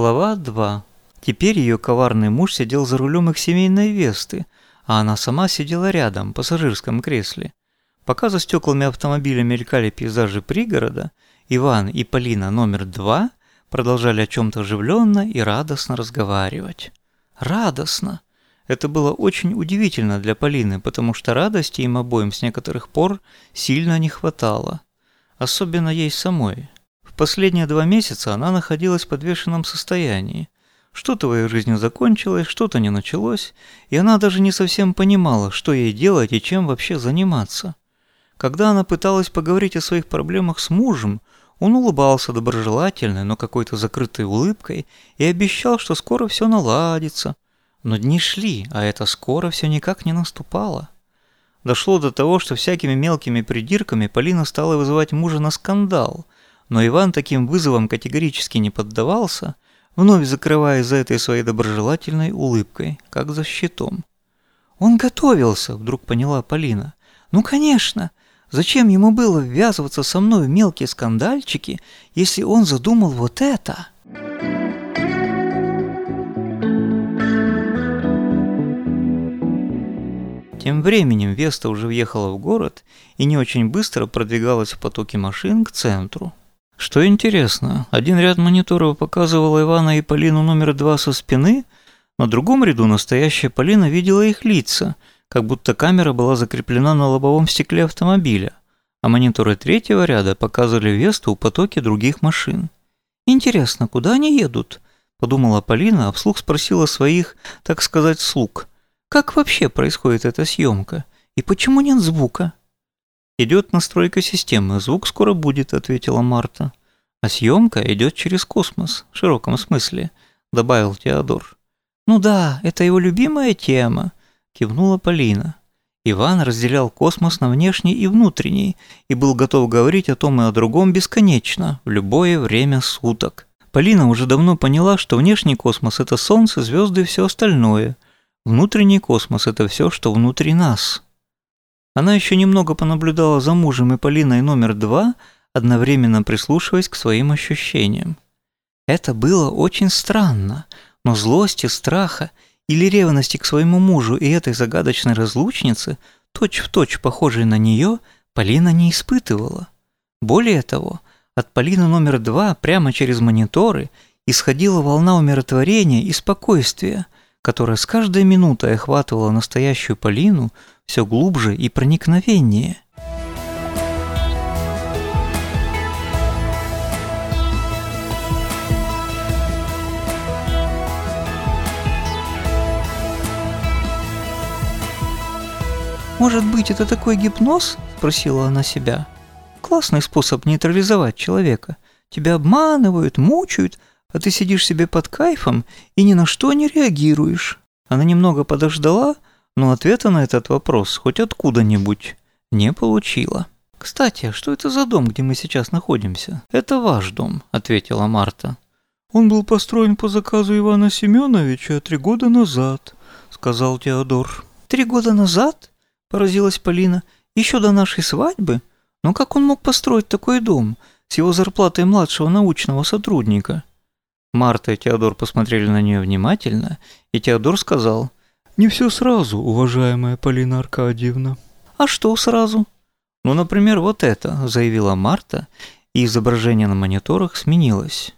Глава 2. Теперь ее коварный муж сидел за рулем их семейной Весты, а она сама сидела рядом, в пассажирском кресле. Пока за стеклами автомобиля мелькали пейзажи пригорода, Иван и Полина номер два продолжали о чем-то оживленно и радостно разговаривать. Радостно! Это было очень удивительно для Полины, потому что радости им обоим с некоторых пор сильно не хватало. Особенно ей самой. Последние два месяца она находилась в подвешенном состоянии. Что-то в ее жизни закончилось, что-то не началось, и она даже не совсем понимала, что ей делать и чем вообще заниматься. Когда она пыталась поговорить о своих проблемах с мужем, он улыбался доброжелательной, но какой-то закрытой улыбкой и обещал, что скоро все наладится. Но дни шли, а это скоро все никак не наступало. Дошло до того, что всякими мелкими придирками Полина стала вызывать мужа на скандал – но Иван таким вызовом категорически не поддавался, вновь закрывая за этой своей доброжелательной улыбкой, как за щитом. «Он готовился», — вдруг поняла Полина. «Ну, конечно. Зачем ему было ввязываться со мной в мелкие скандальчики, если он задумал вот это?» Тем временем Веста уже въехала в город и не очень быстро продвигалась в потоке машин к центру. Что интересно, один ряд мониторов показывал Ивана и Полину номер два со спины, на другом ряду настоящая Полина видела их лица, как будто камера была закреплена на лобовом стекле автомобиля, а мониторы третьего ряда показывали Весту у потоке других машин. «Интересно, куда они едут?» – подумала Полина, а вслух спросила своих, так сказать, слуг. «Как вообще происходит эта съемка? И почему нет звука?» «Идет настройка системы, звук скоро будет», — ответила Марта. «А съемка идет через космос, в широком смысле», — добавил Теодор. «Ну да, это его любимая тема», — кивнула Полина. Иван разделял космос на внешний и внутренний и был готов говорить о том и о другом бесконечно, в любое время суток. Полина уже давно поняла, что внешний космос – это Солнце, звезды и все остальное. Внутренний космос – это все, что внутри нас. Она еще немного понаблюдала за мужем и Полиной номер два, одновременно прислушиваясь к своим ощущениям. Это было очень странно, но злости, страха или ревности к своему мужу и этой загадочной разлучнице, точь-в-точь точь похожей на нее, Полина не испытывала. Более того, от Полины номер два прямо через мониторы исходила волна умиротворения и спокойствия, которая с каждой минутой охватывала настоящую Полину все глубже и проникновеннее. «Может быть, это такой гипноз?» – спросила она себя. «Классный способ нейтрализовать человека. Тебя обманывают, мучают, а ты сидишь себе под кайфом и ни на что не реагируешь». Она немного подождала, но ответа на этот вопрос хоть откуда-нибудь не получила. «Кстати, а что это за дом, где мы сейчас находимся?» «Это ваш дом», — ответила Марта. «Он был построен по заказу Ивана Семеновича три года назад», — сказал Теодор. «Три года назад?» — поразилась Полина. «Еще до нашей свадьбы? Но как он мог построить такой дом с его зарплатой младшего научного сотрудника?» Марта и Теодор посмотрели на нее внимательно, и Теодор сказал — не все сразу, уважаемая Полина Аркадьевна. А что сразу? Ну, например, вот это, заявила Марта, и изображение на мониторах сменилось.